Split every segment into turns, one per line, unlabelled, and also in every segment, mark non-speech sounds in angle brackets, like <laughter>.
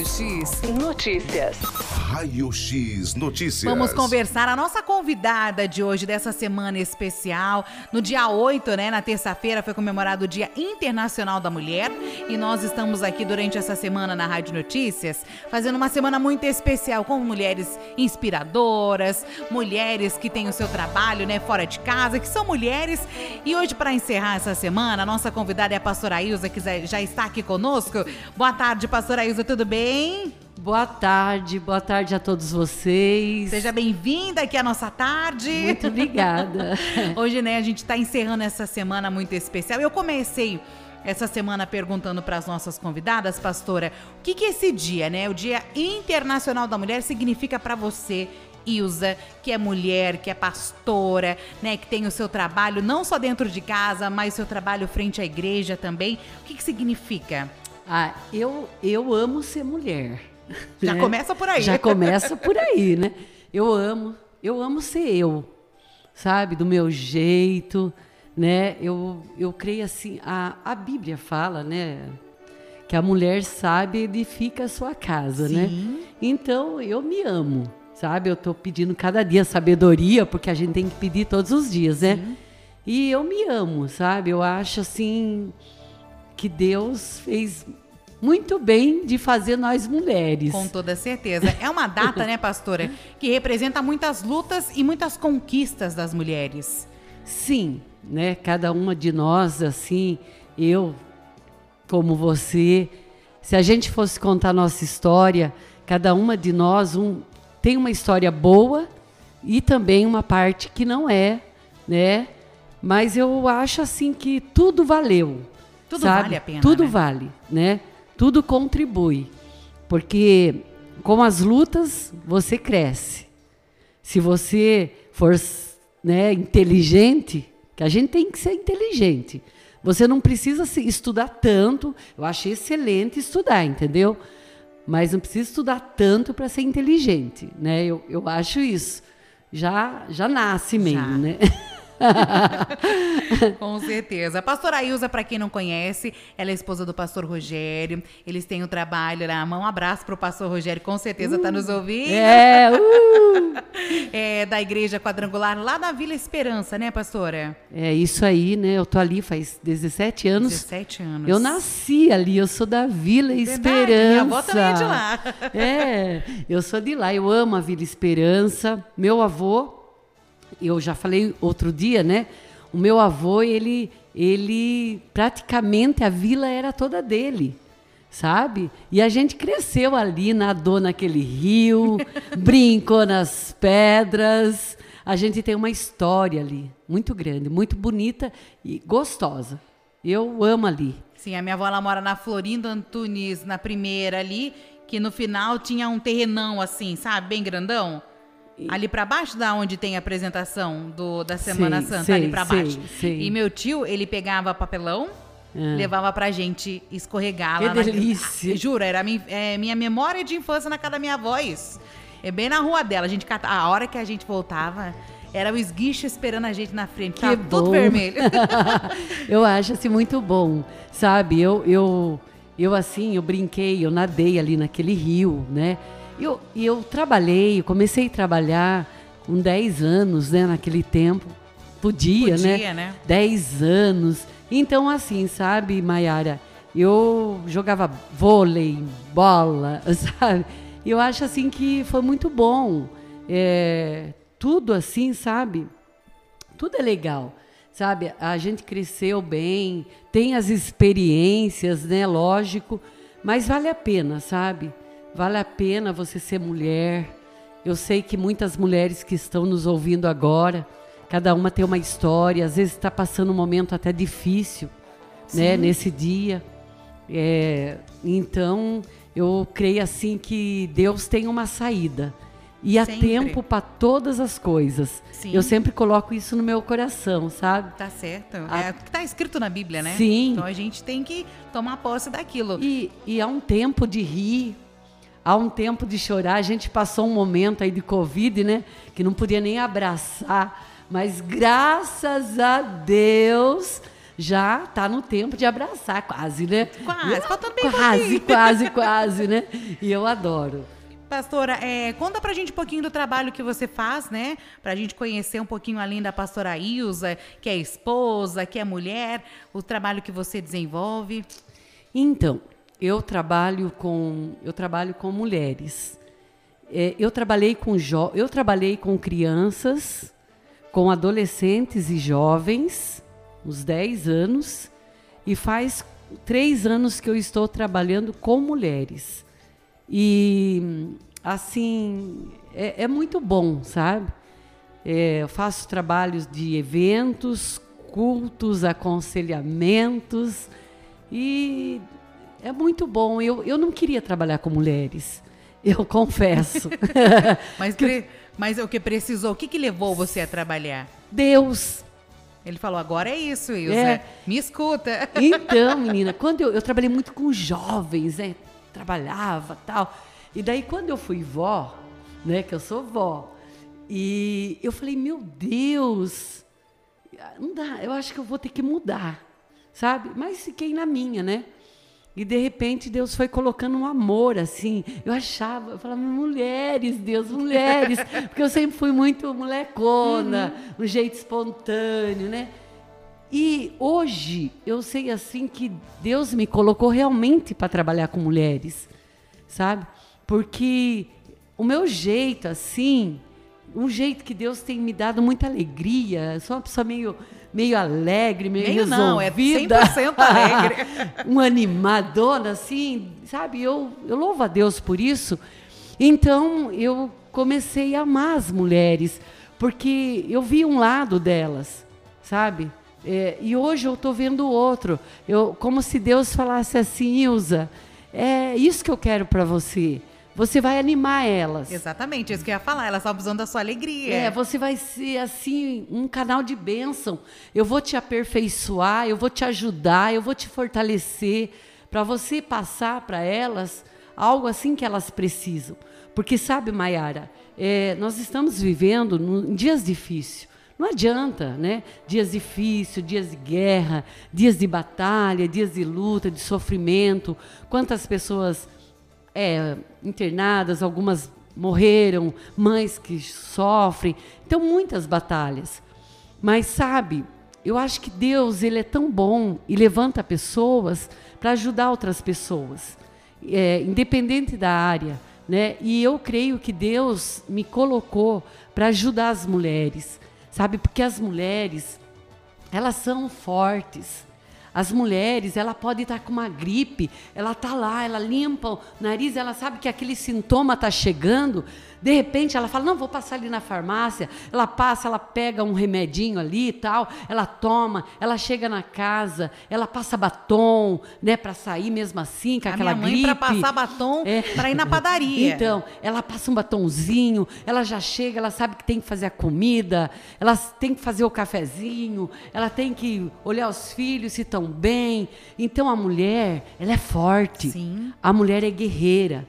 Raio X Notícias.
Raio X Notícias.
Vamos conversar. A nossa convidada de hoje, dessa semana especial, no dia 8, né, na terça-feira, foi comemorado o Dia Internacional da Mulher. E nós estamos aqui durante essa semana na Rádio Notícias, fazendo uma semana muito especial com mulheres inspiradoras, mulheres que têm o seu trabalho, né, fora de casa, que são mulheres. E hoje, para encerrar essa semana, a nossa convidada é a pastora Ilza, que já está aqui conosco. Boa tarde, pastora Ilza, tudo bem?
Boa tarde, boa tarde a todos vocês.
Seja bem-vinda aqui à nossa tarde.
Muito obrigada. <laughs>
Hoje, né, a gente está encerrando essa semana muito especial. Eu comecei essa semana perguntando para as nossas convidadas, pastora, o que que esse dia, né, o Dia Internacional da Mulher significa para você? Ilza, que é mulher, que é pastora, né, que tem o seu trabalho não só dentro de casa, mas seu trabalho frente à igreja também. O que que significa?
Ah, eu eu amo ser mulher.
Já
né?
começa por aí.
Já começa por aí, né? Eu amo, eu amo ser eu, sabe? Do meu jeito, né? Eu, eu creio assim, a, a Bíblia fala, né? Que a mulher sabe edifica a sua casa, né?
Sim.
né? Então, eu me amo, sabe? Eu tô pedindo cada dia sabedoria, porque a gente tem que pedir todos os dias, né?
Sim.
E eu me amo, sabe? Eu acho assim que Deus fez muito bem de fazer nós mulheres.
Com toda certeza. É uma data, né, pastora, que representa muitas lutas e muitas conquistas das mulheres.
Sim, né? Cada uma de nós, assim, eu, como você, se a gente fosse contar nossa história, cada uma de nós um, tem uma história boa e também uma parte que não é, né? Mas eu acho assim que tudo valeu.
Tudo
sabe?
vale a pena,
Tudo
né?
vale, né? Tudo contribui. Porque com as lutas você cresce. Se você for né, inteligente, que a gente tem que ser inteligente. Você não precisa estudar tanto. Eu achei excelente estudar, entendeu? Mas não precisa estudar tanto para ser inteligente, né? Eu, eu acho isso. Já já nasce mesmo,
Já.
né? <laughs> <laughs>
Com certeza. A pastora Ilza, para quem não conhece, ela é esposa do pastor Rogério. Eles têm o trabalho na mão. Um abraço pro pastor Rogério, com certeza tá nos ouvindo.
É, uh! <laughs>
É, da igreja quadrangular lá na Vila Esperança, né, pastora?
É isso aí, né? Eu tô ali faz 17 anos.
17 anos.
Eu nasci ali, eu sou da Vila
Verdade,
Esperança.
minha avó também é de lá.
É, eu sou de lá, eu amo a Vila Esperança. Meu avô, eu já falei outro dia, né? O meu avô, ele, ele praticamente a vila era toda dele, sabe? E a gente cresceu ali, nadou naquele rio, <laughs> brincou nas pedras. A gente tem uma história ali, muito grande, muito bonita e gostosa. Eu amo ali.
Sim, a minha avó ela mora na Florinda Antunes, na primeira ali, que no final tinha um terrenão assim, sabe, bem grandão. Ali pra baixo da onde tem a apresentação do, da Semana
Sei,
Santa,
sei,
ali
sei,
baixo.
sei.
E meu tio, ele pegava papelão,
Ah.
levava pra gente escorregar
Que
lá na-
delícia.
Ah, Juro, era mi- é, minha memória de infância na casa da minha avó isso. É bem na rua dela, a gente cata- a hora que a gente voltava, era o esguicho esperando a gente na frente,
Que
tava tudo
bom.
vermelho. <laughs>
eu acho assim muito bom, sabe? Eu, eu, eu assim, eu brinquei, eu nadei ali naquele rio, né? E eu, eu trabalhei, comecei a trabalhar com 10 anos, né? Naquele tempo. Podia, né?
Podia, né?
10 anos. Então, assim, sabe, Maiara? Eu jogava vôlei, bola, <laughs> sabe? Eu acho, assim, que foi muito bom. É, tudo assim, sabe? Tudo é legal, sabe? A gente cresceu bem, tem as experiências, né? Lógico, mas vale a pena, sabe? Vale a pena você ser mulher. Eu sei que muitas mulheres que estão nos ouvindo agora, cada uma tem uma história, às vezes está passando um momento até difícil, né? Nesse dia. É, então, eu creio assim que Deus tem uma saída. E há
Sempre.
tempo para todas as coisas.
Sim.
Eu sempre coloco isso no meu coração, sabe?
Tá certo.
A-
É o que tá escrito na Bíblia, né?
Sim.
Então a gente tem que tomar posse daquilo.
E, e há um tempo de rir, há um tempo de chorar. A gente passou um momento aí de Covid, né? Que não podia nem abraçar. Mas graças a Deus já está no tempo de abraçar, quase, né?
Quase, faltando bem
Quase, <laughs> quase, quase, né? E eu adoro.
Pastora, é, conta pra gente um pouquinho do trabalho que você faz, né? Pra gente conhecer um pouquinho além da pastora Ilza, que é esposa, que é mulher, o trabalho que você desenvolve.
Então, eu trabalho com eu trabalho com mulheres. É, eu trabalhei com jo eu trabalhei com crianças, com adolescentes e jovens, uns 10 anos, e faz três anos que eu estou trabalhando com mulheres. E assim é, é muito bom, sabe? É, eu faço trabalhos de eventos, cultos, aconselhamentos e é muito bom. Eu, eu não queria trabalhar com mulheres, eu confesso. <laughs>
Mas, pre- mas o que precisou? O que, que levou você a trabalhar?
Deus.
Ele falou, agora é isso, Ilza.
É.
Me escuta. <laughs>
Então, menina, quando eu, eu trabalhei muito com jovens, né? Trabalhava tal. E daí, quando eu fui vó, né? Que eu sou vó, e eu falei, meu Deus, não dá, eu acho que eu vou ter que mudar, sabe? Mas fiquei na minha, né? E de repente Deus foi colocando um amor assim. Eu achava, eu falava, mulheres, Deus, mulheres. <laughs> Porque eu sempre fui muito molecona, um jeito espontâneo, né? E hoje eu sei assim que Deus me colocou realmente para trabalhar com mulheres, sabe? Porque o meu jeito assim, um jeito que Deus tem me dado muita alegria. Eu sou uma pessoa meio meio alegre, meio,
Meio não, é
resolvida.
100% alegre. <laughs>
uma animadona assim, sabe? Eu eu louvo a Deus por isso. Então eu comecei a amar as mulheres, porque eu vi um lado delas, sabe? É, e hoje eu estou vendo o outro. Eu, como se Deus falasse assim, Ilza, é isso que eu quero para você. Você vai animar elas.
Exatamente, isso que eu ia falar. Elas estavam precisando da sua alegria.
É, você vai ser assim um canal de bênção. Eu vou te aperfeiçoar, eu vou te ajudar, eu vou te fortalecer para você passar para elas algo assim que elas precisam. Porque sabe, Maiara, é, nós estamos vivendo num, em dias difíceis. Não adianta, né? Dias difíceis, dias de guerra, dias de batalha, dias de luta, de sofrimento. Quantas pessoas é, internadas, algumas morreram, mães que sofrem. Então, muitas batalhas. Mas, sabe, eu acho que Deus ele é tão bom e levanta pessoas para ajudar outras pessoas, é, independente da área. Né? E eu creio que Deus me colocou para ajudar as mulheres, sabe? Porque as mulheres, elas são fortes. As mulheres, ela pode estar com uma gripe, ela tá lá, ela limpa o nariz, ela sabe que aquele sintoma está chegando. De repente, ela fala: Não, vou passar ali na farmácia. Ela passa, ela pega um remedinho ali e tal, ela toma, ela chega na casa, ela passa batom, né, para sair mesmo assim, com
a
aquela
minha mãe
gripe.
para passar batom
É.
para ir na padaria.
Então, ela passa um batonzinho, ela já chega, ela sabe que tem que fazer a comida, ela tem que fazer o cafezinho, ela tem que olhar os filhos se estão bem. Então, a mulher, ela é forte.
Sim.
A mulher é guerreira.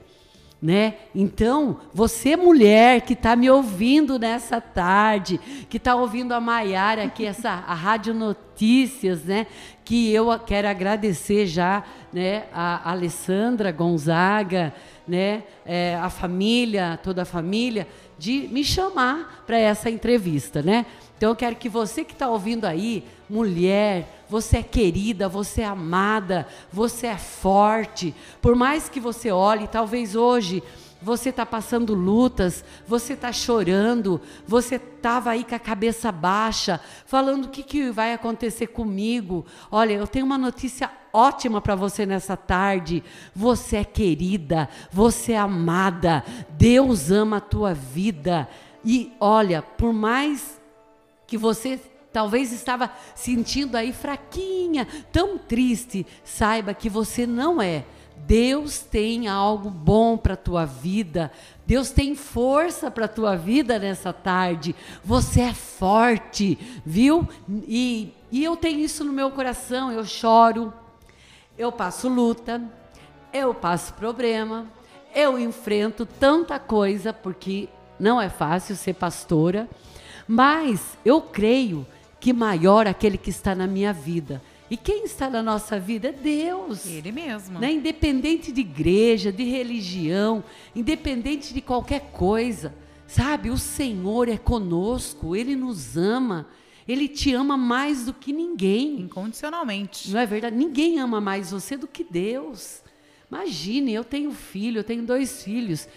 Né? Então, você mulher que está me ouvindo nessa tarde, que está ouvindo a Maiara aqui, essa, a Rádio Notícias, né? que eu quero agradecer já né? a Alessandra Gonzaga, né? É, a família, toda a família, de me chamar para essa entrevista. Né? Então, eu quero que você que está ouvindo aí, mulher, você é querida, você é amada, você é forte. Por mais que você olhe, talvez hoje você está passando lutas, você está chorando, você estava aí com a cabeça baixa, falando o que, que vai acontecer comigo. Olha, eu tenho uma notícia ótima para você nessa tarde. Você é querida, você é amada, Deus ama a tua vida. E olha, por mais que você talvez estava sentindo aí fraquinha, tão triste, saiba que você não é. Deus tem algo bom para a tua vida. Deus tem força para a tua vida nessa tarde. Você é forte, viu? E, e eu tenho isso no meu coração. Eu choro, eu passo luta, eu passo problema, eu enfrento tanta coisa, porque não é fácil ser pastora. Mas eu creio que maior aquele que está na minha vida. E quem está na nossa vida é Deus.
Ele mesmo.
Né? Independente de igreja, de religião, independente de qualquer coisa. Sabe, o Senhor é conosco, Ele nos ama. Ele te ama mais do que ninguém.
Incondicionalmente.
Não é verdade? Ninguém ama mais você do que Deus. Imagine, eu tenho filho, eu tenho dois filhos.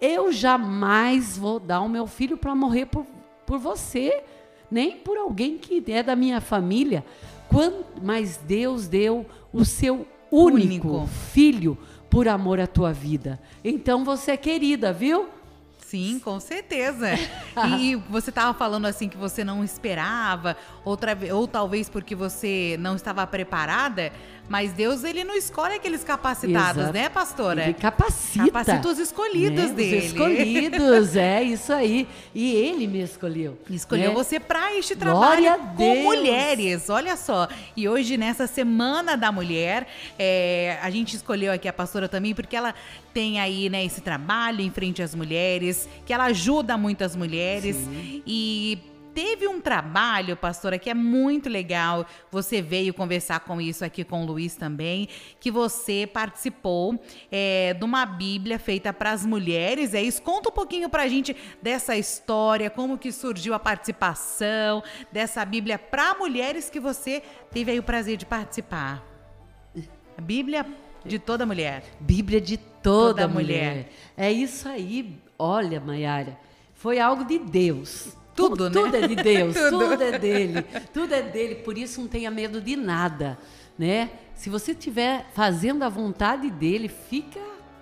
Eu jamais vou dar o meu filho para morrer por, por você, nem por alguém que é da minha família. Quando, mas Deus deu o seu único, único. filho por amor à tua vida. Então você é querida, viu?
Sim, com certeza. e você estava falando assim que você não esperava, outra, ou talvez porque você não estava preparada. Mas Deus, ele não escolhe aqueles capacitados, Exato. né, pastora?
Ele capacita.
Capacita os escolhidos né? dele.
Os escolhidos, <laughs> é isso aí. E ele me escolheu.
Escolheu né? você para este trabalho com mulheres, olha só. E hoje, nessa Semana da Mulher, é, a gente escolheu aqui a pastora também, porque ela tem aí, né, esse trabalho em frente às mulheres, que ela ajuda muitas mulheres. Sim. E teve um trabalho, pastora, que é muito legal. Você veio conversar com isso aqui com o Luiz também, que você participou é, de uma Bíblia feita para as mulheres. É isso. Conta um pouquinho para a gente dessa história, como que surgiu a participação dessa Bíblia para mulheres que você teve aí o prazer de participar. A Bíblia de toda mulher.
Bíblia de toda, toda mulher. mulher. É isso aí. Olha, Maiara, foi algo de Deus.
Tudo,
tudo,
né?
Tudo é de Deus, <laughs> tudo. tudo é dele, tudo é dele, por isso não tenha medo de nada, né? Se você estiver fazendo a vontade dele, fica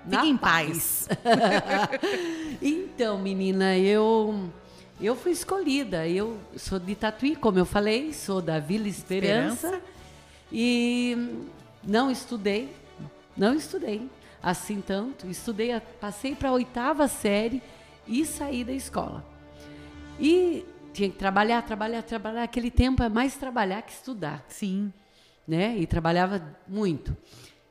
Fique em paz.
paz. <laughs> então, menina, eu eu fui escolhida. Eu sou de Tatuí, como eu falei, sou da Vila Esperança, Esperança. e não estudei, não estudei assim tanto. Estudei, passei para a oitava série e saí da escola. E tinha que trabalhar, trabalhar, trabalhar. Aquele tempo é mais trabalhar que estudar.
Sim.
Né? E trabalhava muito.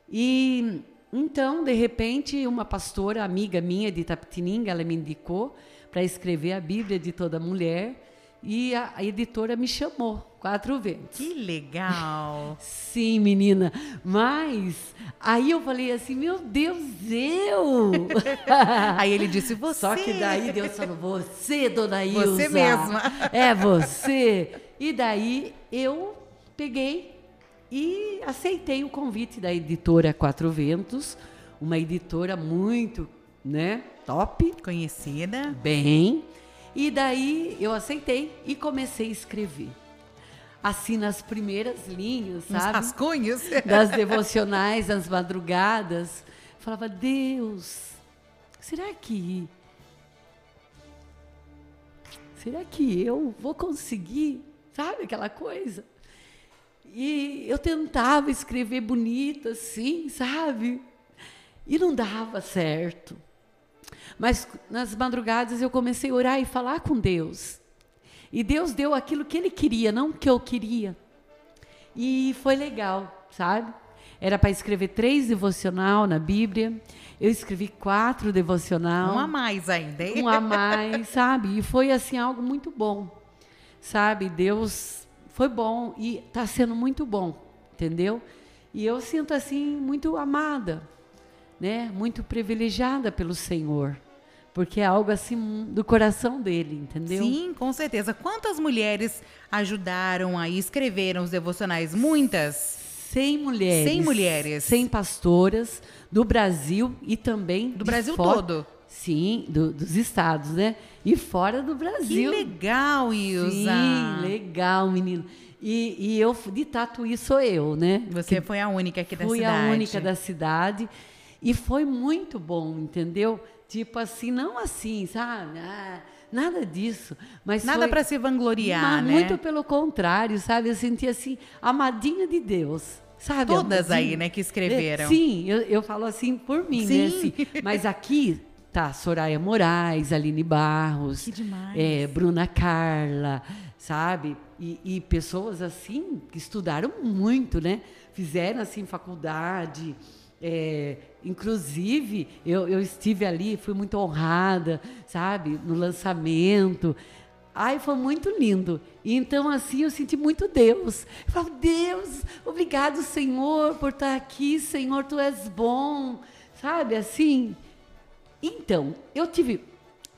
E então, de repente, uma pastora, amiga minha de Tapetininga, ela me indicou para escrever a Bíblia de toda mulher. E a, a editora me chamou quatro vezes.
Que legal! <laughs>
Sim, menina. Mas aí eu falei assim, meu Deus, eu! <laughs>
aí ele disse, você.
Só que daí Deus falou, você, dona Ilza.
Você mesma. <laughs>
É você. E daí eu peguei e aceitei o convite da editora Quatro Ventos, uma editora muito, né, top.
Conhecida.
Bem. E daí eu aceitei e comecei a escrever. Assim, nas primeiras linhas, sabe? Os
rascunhos. <laughs>
Das devocionais, das madrugadas. Falava, Deus, será que. Será que eu vou conseguir? Sabe aquela coisa? E eu tentava escrever bonito assim, sabe? E não dava certo. Mas nas madrugadas eu comecei a orar e falar com Deus. E Deus deu aquilo que Ele queria, não o que eu queria. E foi legal, sabe? Era para escrever três devocional na Bíblia. Eu escrevi quatro devocional.
Um a mais ainda, hein?
Um a mais, <laughs> sabe? E foi assim algo muito bom, sabe? Deus foi bom e está sendo muito bom, entendeu? E eu sinto assim muito amada, né? Muito privilegiada pelo Senhor. Porque é algo assim do coração dele, entendeu?
Sim, com certeza. Quantas mulheres ajudaram aí, escreveram os devocionais? Muitas?
Cem mulheres.
Cem mulheres.
Cem pastoras do Brasil e também.
Do Brasil fora, todo?
Sim, do, dos estados, né? E fora do Brasil.
Que legal, Ilza.
Sim, legal, menino. E, e eu, de Tatuí, sou eu, né?
Você que foi a única aqui da cidade.
Fui a única da cidade. E foi muito bom, entendeu? Tipo assim, não assim, sabe? Ah, nada disso. Mas
nada para se vangloriar, né?
Muito pelo contrário, sabe? Eu senti assim, amadinha de Deus. Sabe,
Todas aí, né, que escreveram.
É, sim, eu, eu falo assim por mim,
sim.
né? Assim, mas aqui tá Soraya Moraes, Aline Barros, é, Bruna Carla, sabe? E, e, pessoas assim que estudaram muito, né? Fizeram assim faculdade, é, inclusive, eu, eu estive ali, fui muito honrada, sabe, no lançamento. Ai, foi muito lindo. Então, assim, eu senti muito Deus. Eu falo, Deus, obrigado, Senhor, por estar aqui. Senhor, Tu és bom. Sabe, assim. Então, eu tive.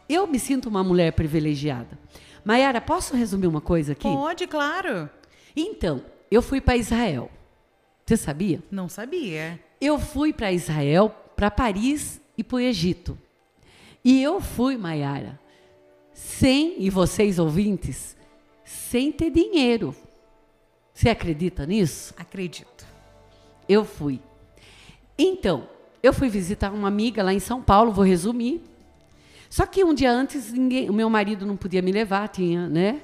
Eu me sinto uma mulher privilegiada. Maiara, posso resumir uma coisa aqui?
Pode, claro.
Então, eu fui para Israel. Você sabia?
Não sabia.
Eu fui para Israel, para Paris e para o Egito. E eu fui, Maiara, sem, e vocês ouvintes, sem ter dinheiro. Você acredita nisso?
Acredito.
Eu fui. Então, eu fui visitar uma amiga lá em São Paulo, vou resumir. Só que um dia antes, ninguém, o meu marido não podia me levar, tinha, né?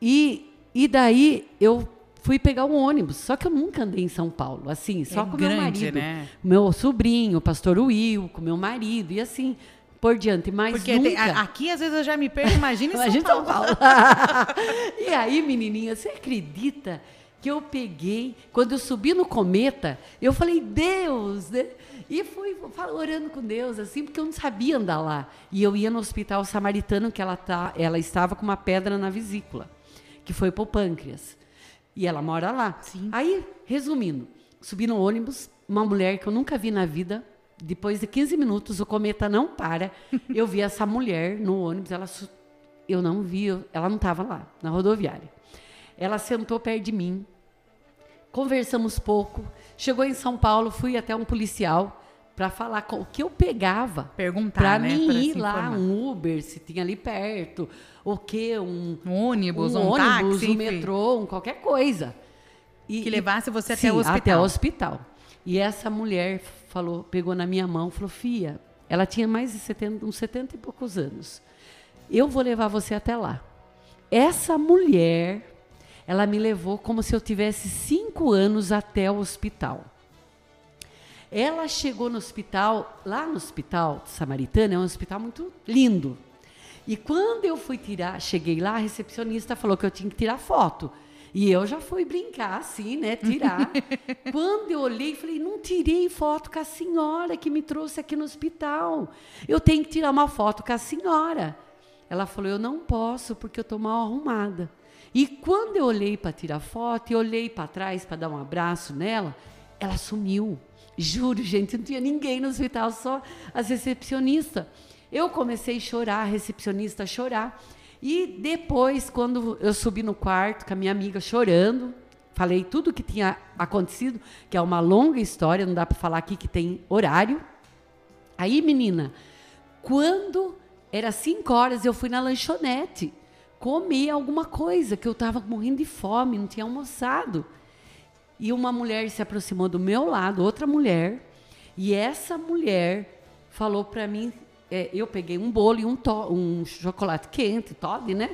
E, e daí eu fui pegar um ônibus. Só que eu nunca andei em São Paulo, assim, só
É
com
grande,
meu marido.
né?
Meu sobrinho, o pastor Will, com meu marido, e assim, por diante. Mas
Porque
nunca...
tem- a- aqui, às vezes, eu já me perco. Imagina em <laughs> São
Imagina
Paulo.
São Paulo. <laughs> e aí, menininha, você acredita que eu peguei, quando eu subi no cometa, eu falei, Deus, né? E fui orando com Deus, assim, porque eu não sabia andar lá. E eu ia no hospital samaritano, que ela, tá, ela estava com uma pedra na vesícula, que foi pro pâncreas. E ela mora lá.
Sim.
Aí, resumindo, subi no ônibus, uma mulher que eu nunca vi na vida. Depois de 15 minutos, o cometa não para. <laughs> Eu vi essa mulher no ônibus, ela eu não vi, ela não estava lá, na rodoviária. Ela sentou perto de mim, conversamos pouco. Chegou em São Paulo, fui até um policial para falar com, o que eu pegava.
Perguntar,
Para
né?
mim
Pra
ir lá,
informar.
um Uber, se tinha ali perto, o que, um,
Um ônibus,
um,
um,
ônibus,
táxi,
um metrô, um qualquer coisa. E-
Que levasse você
Sim,
até o hospital.
até o hospital. E essa mulher falou, pegou na minha mão, falou: "Fia, ela tinha mais de 70, uns 70 e poucos anos. Eu vou levar você até lá." Essa mulher, ela me levou como se eu tivesse cinco anos até o hospital. Ela chegou no hospital, lá no hospital samaritano, é um hospital muito lindo. E quando eu fui tirar, cheguei lá, a recepcionista falou que eu tinha que tirar foto. E eu já fui brincar assim, né, tirar. <laughs> quando eu olhei, falei, não tirei foto com a senhora que me trouxe aqui no hospital. Eu tenho que tirar uma foto com a senhora. Ela falou, eu não posso porque eu estou mal arrumada. E quando eu olhei para tirar foto e olhei para trás para dar um abraço nela, ela sumiu. Juro, gente, não tinha ninguém no hospital, só as recepcionistas. Eu comecei a chorar, a recepcionista a chorar. E depois, quando eu subi no quarto com a minha amiga chorando, falei tudo o que tinha acontecido, que é uma longa história, não dá para falar aqui que tem horário. Aí, menina, quando era cinco horas, eu fui na lanchonete comer alguma coisa, que eu estava morrendo de fome, não tinha almoçado. E uma mulher se aproximou do meu lado, outra mulher, e essa mulher falou para mim, é, eu peguei um bolo e um, to- um chocolate quente, Todd, né?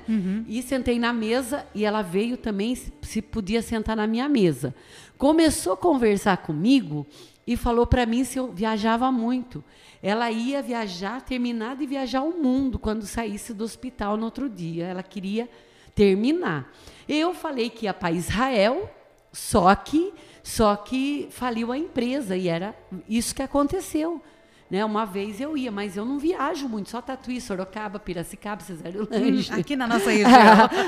E sentei na mesa e ela veio também se, se podia sentar na minha mesa. Começou a conversar comigo e falou para mim se eu viajava muito. Ela ia viajar, terminar de viajar o mundo quando saísse do hospital no outro dia. Ela queria terminar. Eu falei que ia para Israel, só que só que faliu a empresa e era isso que aconteceu. Né? Uma vez eu ia, mas eu não viajo muito, só Tatuí, Sorocaba, Piracicaba, Cesário Lange.
Aqui na nossa <laughs> região.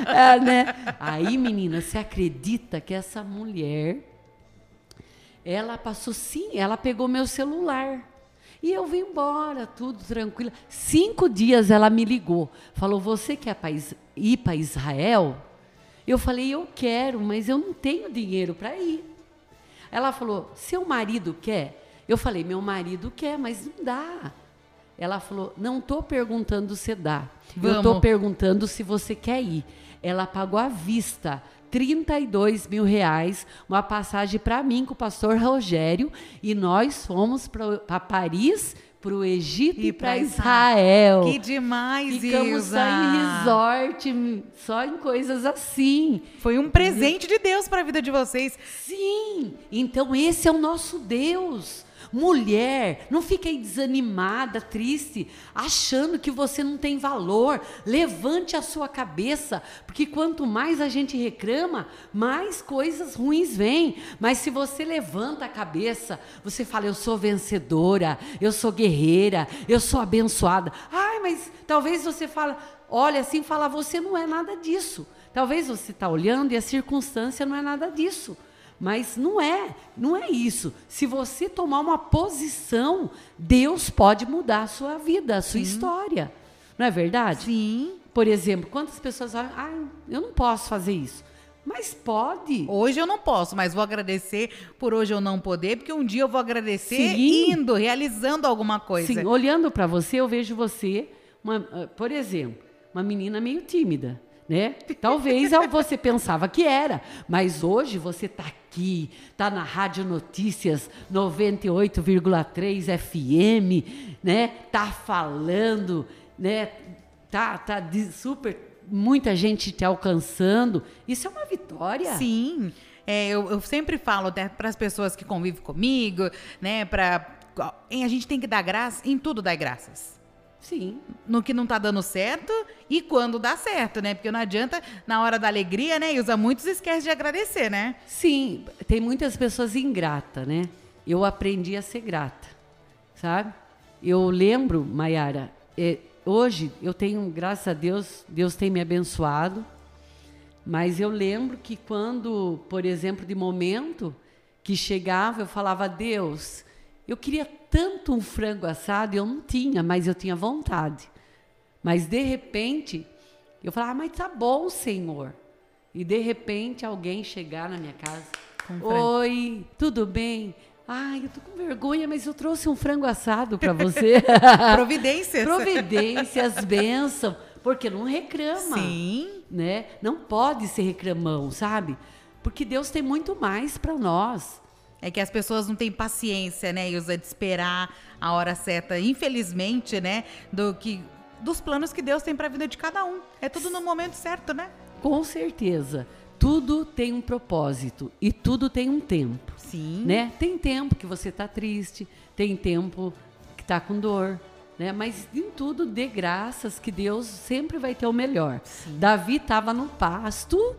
É, né? Aí, menina, você acredita que essa mulher, ela passou sim, ela pegou meu celular. E eu vim embora, tudo tranquilo. Cinco dias ela me ligou, falou: Você quer ir para Israel? Eu falei: Eu quero, mas eu não tenho dinheiro para ir. Ela falou: Seu marido quer? Eu falei: Meu marido quer, mas não dá. Ela falou: Não estou perguntando se dá. Eu estou
Vamos.
perguntando se você quer ir. Ela pagou à vista 32 mil reais, uma passagem para mim com o pastor Rogério, e nós fomos para Paris, para o Egito e, para Israel.
Que demais,
Ficamos
Isa.
só em resort, só em coisas assim.
Foi um presente de Deus para a vida de vocês.
Sim, então esse é o nosso Deus. Mulher, não fique aí desanimada, triste, achando que você não tem valor. Levante a sua cabeça, porque quanto mais a gente reclama, mais coisas ruins vêm. Mas se você levanta a cabeça, você fala: Eu sou vencedora, eu sou guerreira, eu sou abençoada. Ai, mas talvez você fala, olha assim, fala, você não é nada disso. Talvez você está olhando e a circunstância não é nada disso. Mas não é, não é isso. Se você tomar uma posição, Deus pode mudar a sua vida, a sua Sim. história. Não é verdade?
Sim.
Por exemplo, quantas pessoas falam, ah, eu não posso fazer isso. Mas pode.
Hoje eu não posso, mas vou agradecer por hoje eu não poder, porque um dia eu vou agradecer Sim. indo, realizando alguma coisa.
Sim, olhando para você, eu vejo você, uma, ah, por exemplo, uma menina meio tímida né? Talvez você pensava que era, mas hoje você está aqui, está na Rádio Notícias 98,3 FM, né? Tá falando, né? Tá, tá de super muita gente te alcançando. Isso é uma vitória.
Sim. É, eu, eu sempre falo para as pessoas que convivem comigo, né? Para a gente tem que dar graça em tudo, dar graças.
Sim.
No que não tá dando certo e quando dá certo, né? Porque não adianta na hora da alegria, né? E usa muitos esquece de agradecer, né?
Sim, tem muitas pessoas ingratas, né? Eu aprendi a ser grata, sabe? Eu lembro, Mayara, é, hoje eu tenho, graças a Deus, Deus tem me abençoado, mas eu lembro que quando, por exemplo, de momento que chegava, eu falava, Deus, eu queria tanto um frango assado, eu não tinha, mas eu tinha vontade. Mas de repente, eu falava, ah, mas tá bom, Senhor. E de repente alguém chegar na minha casa. Oi, tudo bem? Ai, eu tô com vergonha, mas eu trouxe um frango assado para você. <laughs>
Providências.
Providências, bênção. Porque não reclama.
Sim.
Né? Não pode ser reclamão, sabe? Porque Deus tem muito mais para nós.
É que as pessoas não têm paciência, né, Ilza, de esperar a hora certa, infelizmente, né, do que dos planos que Deus tem para a vida de cada um. É tudo no momento certo, né?
Com certeza. Tudo tem um propósito e tudo tem um tempo.
Sim.
Né? Tem tempo que você está triste, tem tempo que está com dor, né? Mas em tudo dê graças que Deus sempre vai ter o melhor. Sim. Davi estava no pasto,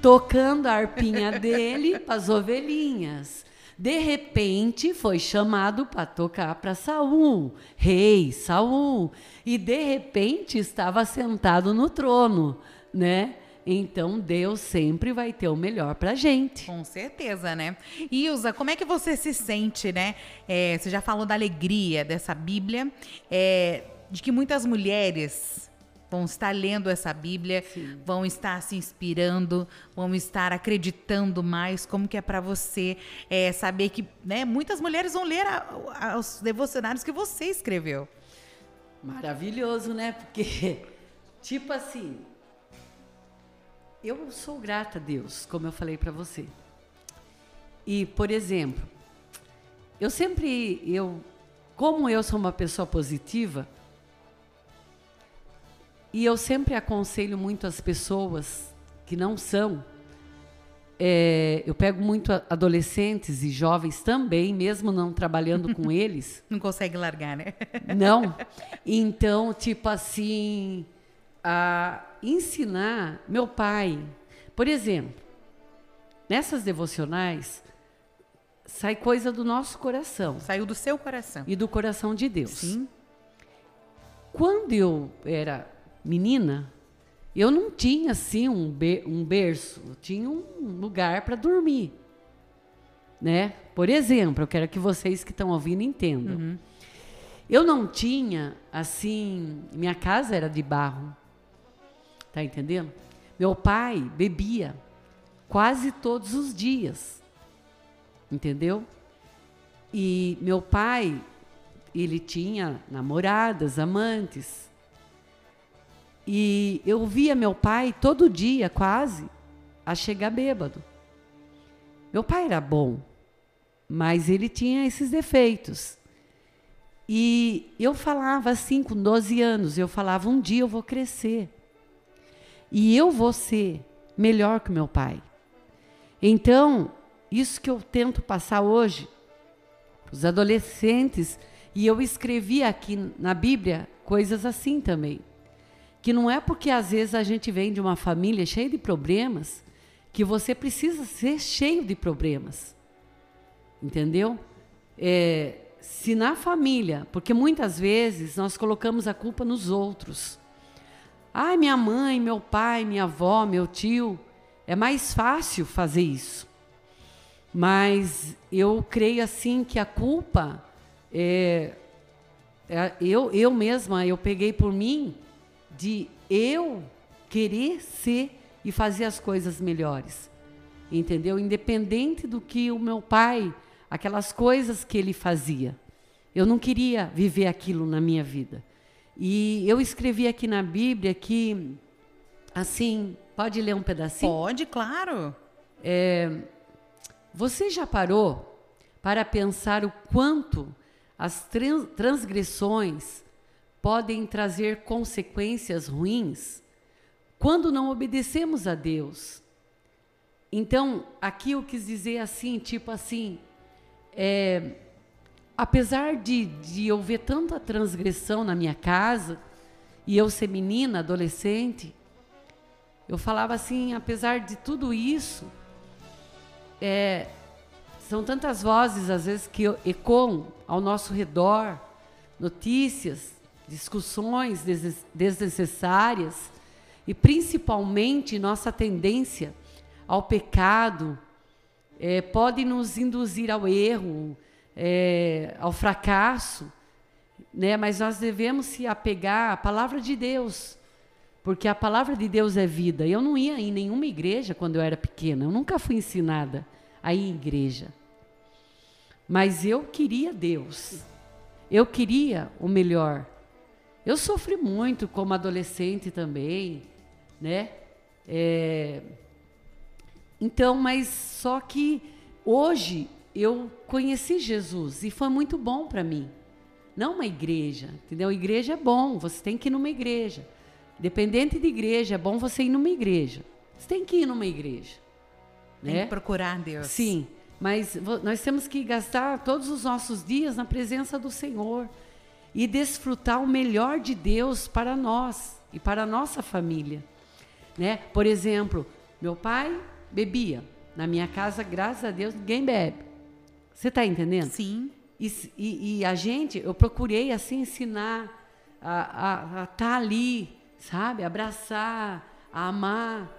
tocando a arpinha dele <laughs> para as ovelhinhas. De repente foi chamado para tocar para Saul, rei Saul, e de repente estava sentado no trono, né? Então Deus sempre vai ter o melhor para gente.
Com certeza, né? Ilza, como é que você se sente, né? É, você já falou da alegria dessa Bíblia, é, de que muitas mulheres vão estar lendo essa Bíblia, Sim. vão estar se inspirando, vão estar acreditando mais como que é para você é, saber que né, muitas mulheres vão ler a, a, os devocionários que você escreveu.
Maravilhoso, né? Porque, <laughs> tipo assim, eu sou grata a Deus, como eu falei para você. E, por exemplo, eu sempre, eu, como eu sou uma pessoa positiva, e eu sempre aconselho muito as pessoas que não são. É, eu pego muito adolescentes e jovens também, mesmo não trabalhando com <laughs> eles.
Não consegue largar, né?
Não. <laughs> Então, tipo assim, a ensinar meu pai, por exemplo, nessas devocionais sai coisa do nosso coração.
Saiu do seu coração.
E do coração de Deus.
Sim.
Quando eu era menina, eu não tinha assim um, be um berço, eu tinha um lugar para dormir. Né? Por exemplo, eu quero que vocês que estão ouvindo entendam. Uhum. Eu não tinha assim, minha casa era de barro. Tá entendendo? Meu pai bebia quase todos os dias. Entendeu? E meu pai, ele tinha namoradas, amantes. E eu via meu pai todo dia, quase, a chegar bêbado. Meu pai era bom, mas ele tinha esses defeitos. E eu falava assim, com 12 anos, eu falava: um dia eu vou crescer. E eu vou ser melhor que meu pai. Então, isso que eu tento passar hoje, os adolescentes, e eu escrevi aqui na Bíblia coisas assim também que não é porque às vezes a gente vem de uma família cheia de problemas que você precisa ser cheio de problemas. Entendeu? É, se na família, porque muitas vezes nós colocamos a culpa nos outros. Ai, minha mãe, meu pai, minha avó, meu tio. É mais fácil fazer isso. Mas eu creio assim que a culpa é, é, eu, eu mesma, eu peguei por mim de eu querer ser e fazer as coisas melhores. Entendeu? Independente do que o meu pai, aquelas coisas que ele fazia. Eu não queria viver aquilo na minha vida. E eu escrevi aqui na Bíblia que, assim, pode ler um pedacinho?
Pode, claro.
É, você já parou para pensar o quanto as transgressões podem trazer consequências ruins quando não obedecemos a Deus? Então, aqui eu quis dizer assim, tipo assim, é, apesar de, de eu ver tanta transgressão na minha casa, e eu ser menina, adolescente, eu falava assim, apesar de tudo isso, é, são tantas vozes, às vezes, que ecoam ao nosso redor, notícias, discussões desnecessárias, e principalmente nossa tendência ao pecado, é, pode nos induzir ao erro, é, ao fracasso, né? mas nós devemos se apegar à palavra de Deus, porque a palavra de Deus é vida. Eu não ia em nenhuma igreja quando eu era pequena, eu nunca fui ensinada a ir em igreja. Mas eu queria Deus, eu queria o melhor. Eu sofri muito como adolescente também, né? É... Então, mas só que hoje eu conheci Jesus e foi muito bom para mim. Não uma igreja, entendeu? Igreja é bom, você tem que ir numa igreja. Dependente de igreja, é bom você ir numa igreja. Você tem que ir numa igreja.
Tem
né?
que procurar Deus.
Sim, mas nós temos que gastar todos os nossos dias na presença do Senhor e desfrutar o melhor de Deus para nós e para a nossa família. Né? Por exemplo, meu pai bebia. Na minha casa, graças a Deus, ninguém bebe. Você está entendendo?
Sim.
E, e, e, a gente, eu procurei assim ensinar a estar tá ali, sabe? Abraçar, a amar,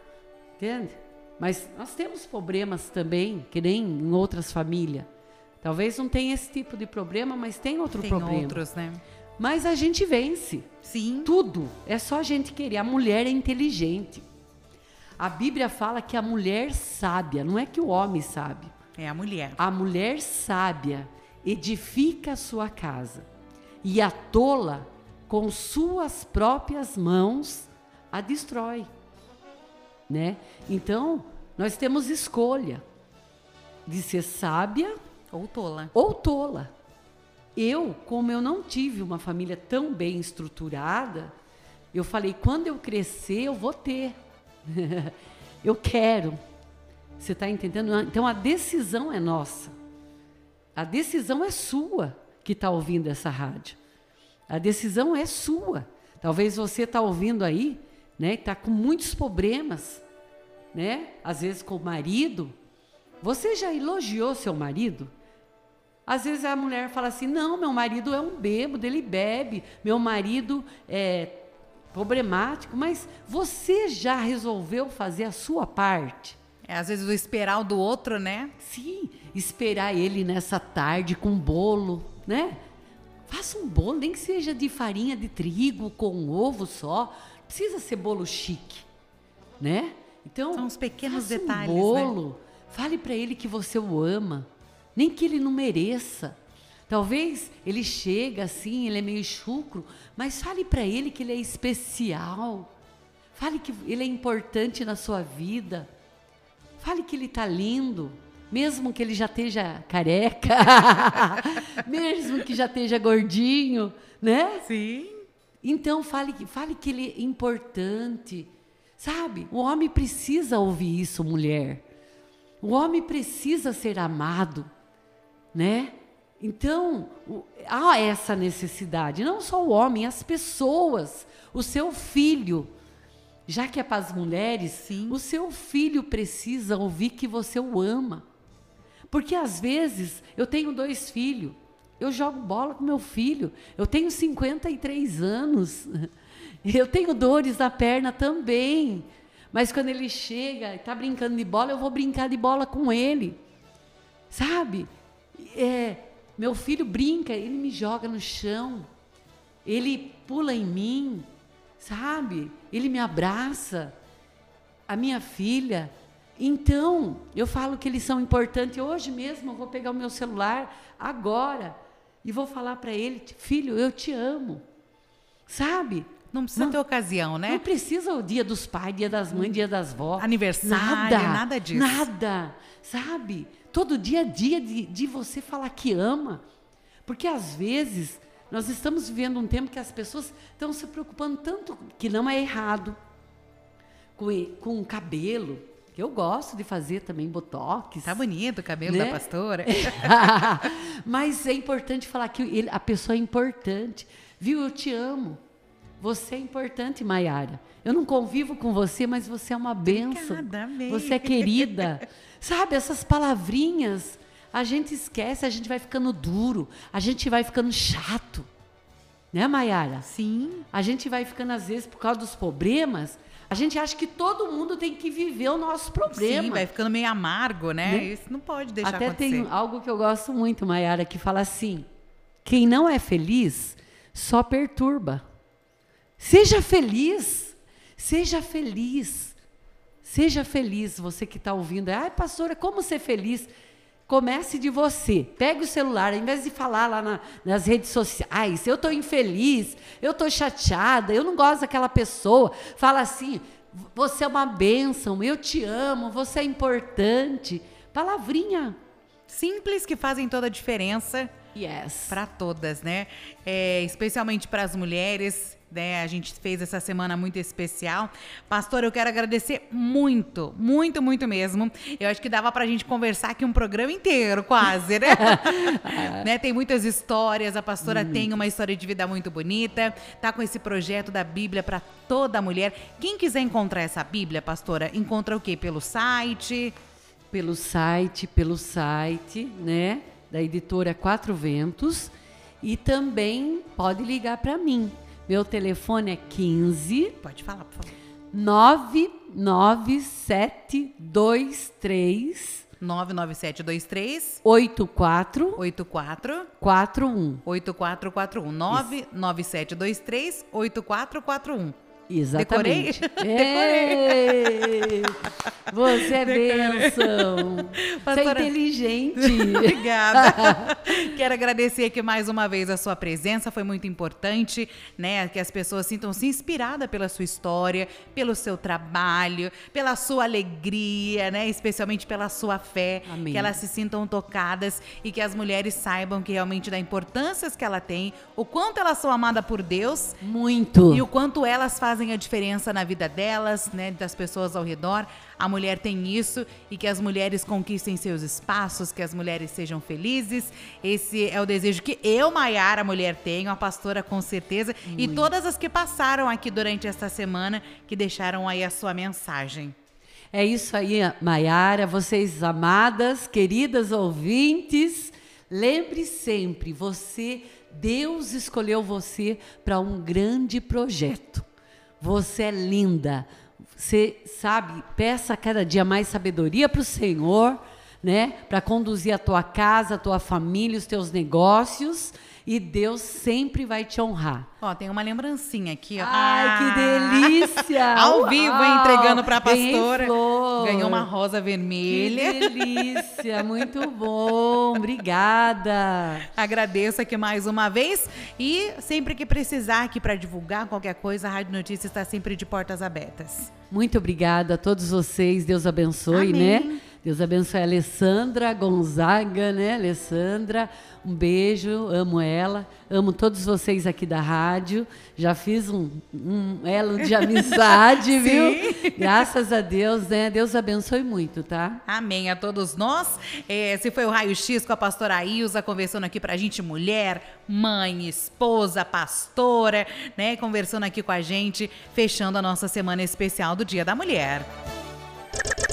entende? Mas nós temos problemas também, que nem em outras famílias. Talvez não tenha esse tipo de problema, mas tem outro
tem
problema.
outros, né?
Mas a gente vence.
Sim.
Tudo. É só a gente querer. A mulher é inteligente. A Bíblia fala que a mulher sábia, não é que o homem sabe.
É a mulher.
A mulher sábia edifica a sua casa e a tola com suas próprias mãos a destrói, né? Então, nós temos escolha de ser sábia
ou tola.
Ou tola. Eu, como eu não tive uma família tão bem estruturada, eu falei, quando eu crescer, eu vou ter. <laughs> eu quero. Você está entendendo? Então a decisão é nossa. A decisão é sua que está ouvindo essa rádio. A decisão é sua. Talvez você está ouvindo aí, né? Está com muitos problemas, né? Às vezes com o marido. Você já elogiou seu marido? Às vezes a mulher fala assim: não, meu marido é um bêbado, ele bebe, meu marido é problemático, mas você já resolveu fazer a sua parte?
É, às vezes o esperar o do outro, né?
Sim, esperar ele nessa tarde com bolo, né? Faça um bolo, nem que seja de farinha de trigo com um ovo só. Precisa ser bolo chique, né?
Então, são os pequenos detalhes,
um bolo. Né? Fale para ele que você o ama, nem que ele não mereça. Talvez ele chega assim, ele é meio chucro, mas fale para ele que ele é especial. Fale que ele é importante na sua vida. Fale que ele está lindo, mesmo que ele já esteja careca, <laughs> mesmo que já esteja gordinho, né?
Sim.
Então fale, fale que ele é importante. Sabe? O homem precisa ouvir isso, mulher. O homem precisa ser amado, né? Então, há essa necessidade, não só o homem, as pessoas, o seu filho já que é para as mulheres,
Sim.
o seu filho precisa ouvir que você o ama. Porque às vezes eu tenho dois filhos Eu jogo bola com meu filho. Eu tenho 53 anos. <laughs> Eu tenho dores na perna também. Mas quando ele chega e está brincando de bola, eu vou brincar de bola com ele. Sabe? É, meu filho brinca, ele me joga no chão. Ele pula em mim, sabe? Ele me abraça. A minha filha. Então, eu falo que eles são importantes. Hoje mesmo eu vou pegar o meu celular, agora, e vou falar para ele: Filho, eu te amo. Sabe?
Não precisa não, ter ocasião, né?
Não precisa o dia dos pais, dia das mães, dia das vós.
Aniversário, nada, nada disso.
Nada, sabe? Todo dia é dia de, de você falar que ama. Porque às vezes nós estamos vivendo um tempo que as pessoas estão se preocupando tanto, que não é errado, com, com o cabelo, que eu gosto de fazer também botox.
Tá bonito o cabelo né? da pastora. <laughs>
Mas é importante falar que ele, a pessoa é importante. Viu? Eu te amo. Você é importante, Maiara. Eu não convivo com você, mas você é uma benção. Você é querida. <laughs> Sabe, essas palavrinhas, a gente esquece, a gente vai ficando duro, a gente vai ficando chato. Né, Maiara?
Sim.
A gente vai ficando, às vezes, por causa dos problemas, a gente acha que todo mundo tem que viver o nosso problema.
Sim, vai ficando meio amargo, né? né? Isso não pode deixar
Até
acontecer.
tem algo que eu gosto muito, Maiara, que fala assim: quem não é feliz só perturba. Seja feliz, seja feliz, seja feliz. Você que está ouvindo, ai, pastora, como ser feliz? Comece de você. Pegue o celular, ao invés de falar lá na, nas redes sociais, eu estou infeliz, eu estou chateada, eu não gosto daquela pessoa. Fala assim: você é uma bênção, eu te amo, você é importante. Palavrinha.
Simples que fazem toda a diferença.
Yes.
Para todas, né? É, especialmente para as mulheres né? A gente fez essa semana muito especial. Pastor, eu quero agradecer muito, muito, muito mesmo. Eu acho que dava pra gente conversar aqui um programa inteiro, quase, né? <laughs> né? Tem muitas histórias, a pastora hum. tem uma história de vida muito bonita, tá com esse projeto da Bíblia para toda mulher. Quem quiser encontrar essa Bíblia, pastora, encontra o quê? Pelo site?
Pelo site, pelo site, né? Da editora Quatro Ventos. E também pode ligar para mim, meu telefone é 15.
Pode falar, por favor.
99723
99723
84
84
41
8441 99723 8441
Exatamente. <laughs>
Decorei.
Você é bênção. Você é inteligente. <laughs>
Obrigada. Quero agradecer aqui mais uma vez a sua presença. Foi muito importante, né? Que as pessoas sintam-se inspiradas pela sua história, pelo seu trabalho, pela sua alegria, né? Especialmente pela sua fé.
Amém.
Que elas se sintam tocadas e que as mulheres saibam que realmente da importância que ela tem, o quanto elas são amadas por Deus.
Muito.
E o quanto elas fazem fazem a diferença na vida delas, né, das pessoas ao redor. A mulher tem isso e que as mulheres conquistem seus espaços, que as mulheres sejam felizes. Esse é o desejo que eu, Maiara, mulher, tenho, a pastora com certeza, Muito. e todas as que passaram aqui durante esta semana que deixaram aí a sua mensagem.
É isso aí, Maiara, vocês amadas, queridas ouvintes, lembre sempre, você Deus escolheu você para um grande projeto. Você é linda. Você sabe, peça cada dia mais sabedoria para o Senhor, né? Para conduzir a tua casa, a tua família, os teus negócios e Deus sempre vai te honrar.
Ó, tem uma lembrancinha aqui, ó.
Ai, ah, que delícia! <laughs>
Ao vivo, Uau, entregando para a pastora. Ganhou uma rosa vermelha.
Que delícia, muito bom. Obrigada.
Agradeço aqui mais uma vez e sempre que precisar aqui para divulgar qualquer coisa, a Rádio Notícias está sempre de portas abertas.
Muito obrigada a todos vocês. Deus abençoe, né? Amém. né? Deus abençoe a Alessandra Gonzaga, né? Alessandra, um beijo, amo ela, amo todos vocês aqui da rádio. Já fiz um, um elo de <laughs> amizade, viu? Graças a Deus, né? Deus abençoe muito, tá?
Amém a todos nós. Esse foi o Raio X com a pastora Ilza, conversando aqui pra gente, mulher, mãe, esposa, pastora, né? Conversando aqui com a gente, fechando a nossa semana especial do Dia da Mulher.